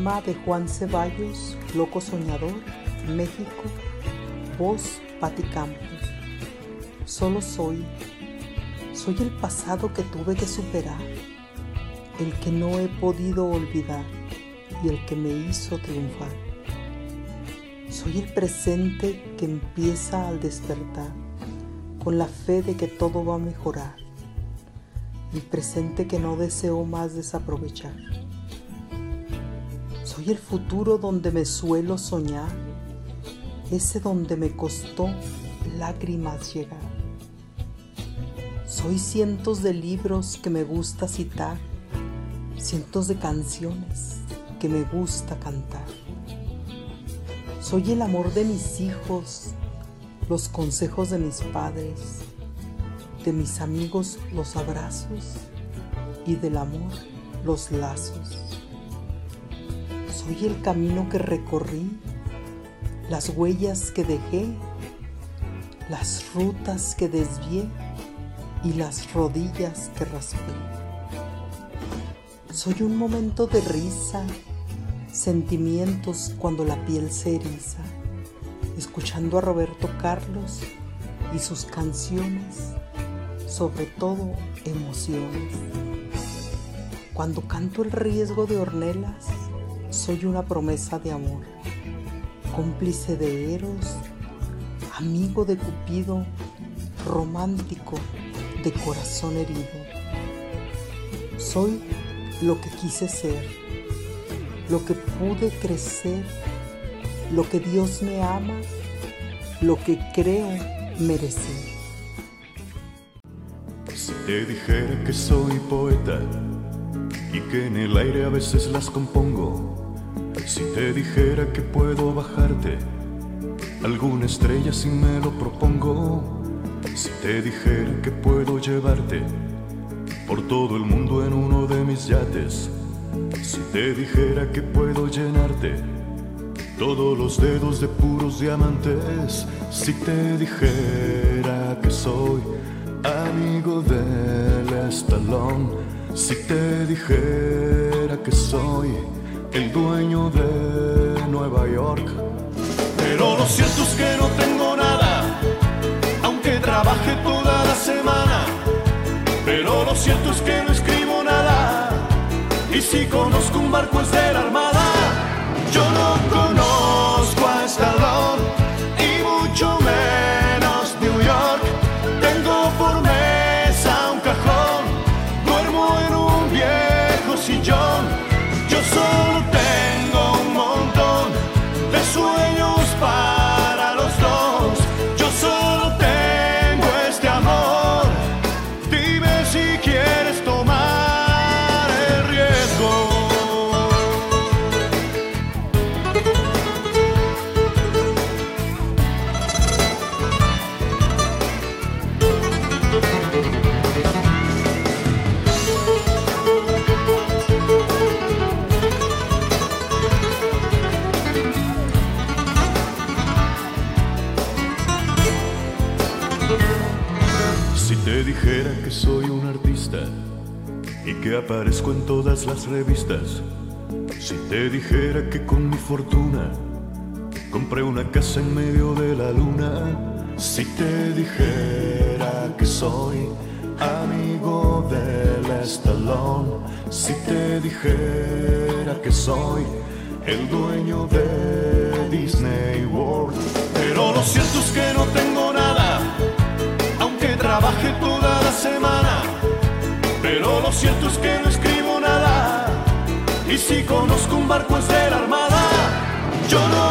Poema de Juan Ceballos, Loco Soñador, México, voz Pati Campos. Solo soy, soy el pasado que tuve que superar, el que no he podido olvidar y el que me hizo triunfar. Soy el presente que empieza al despertar, con la fe de que todo va a mejorar, el presente que no deseo más desaprovechar. Soy el futuro donde me suelo soñar, ese donde me costó lágrimas llegar. Soy cientos de libros que me gusta citar, cientos de canciones que me gusta cantar. Soy el amor de mis hijos, los consejos de mis padres, de mis amigos los abrazos y del amor los lazos. Soy el camino que recorrí, las huellas que dejé, las rutas que desvié y las rodillas que raspé. Soy un momento de risa, sentimientos cuando la piel se eriza, escuchando a Roberto Carlos y sus canciones, sobre todo emociones. Cuando canto el riesgo de hornelas, soy una promesa de amor, cómplice de Eros, amigo de Cupido, romántico de corazón herido. Soy lo que quise ser, lo que pude crecer, lo que Dios me ama, lo que creo merecer. Si te dijera que soy poeta y que en el aire a veces las compongo, si te dijera que puedo bajarte alguna estrella si me lo propongo, si te dijera que puedo llevarte por todo el mundo en uno de mis yates, si te dijera que puedo llenarte todos los dedos de puros diamantes, si te dijera que soy amigo del estalón, si te dijera que soy el dueño de Nueva York, pero lo cierto es que no tengo nada trabajé toda la semana, pero lo cierto es que no escribo nada. Y si conozco un barco es de la armada, te dijera que soy un artista y que aparezco en todas las revistas, si te dijera que con mi fortuna compré una casa en medio de la luna, si te dijera que soy amigo del estalón, si te dijera que soy el dueño de Disney World, pero lo cierto es que no tengo toda la semana. Pero lo cierto es que no escribo nada. Y si conozco un barco es de la armada. Yo no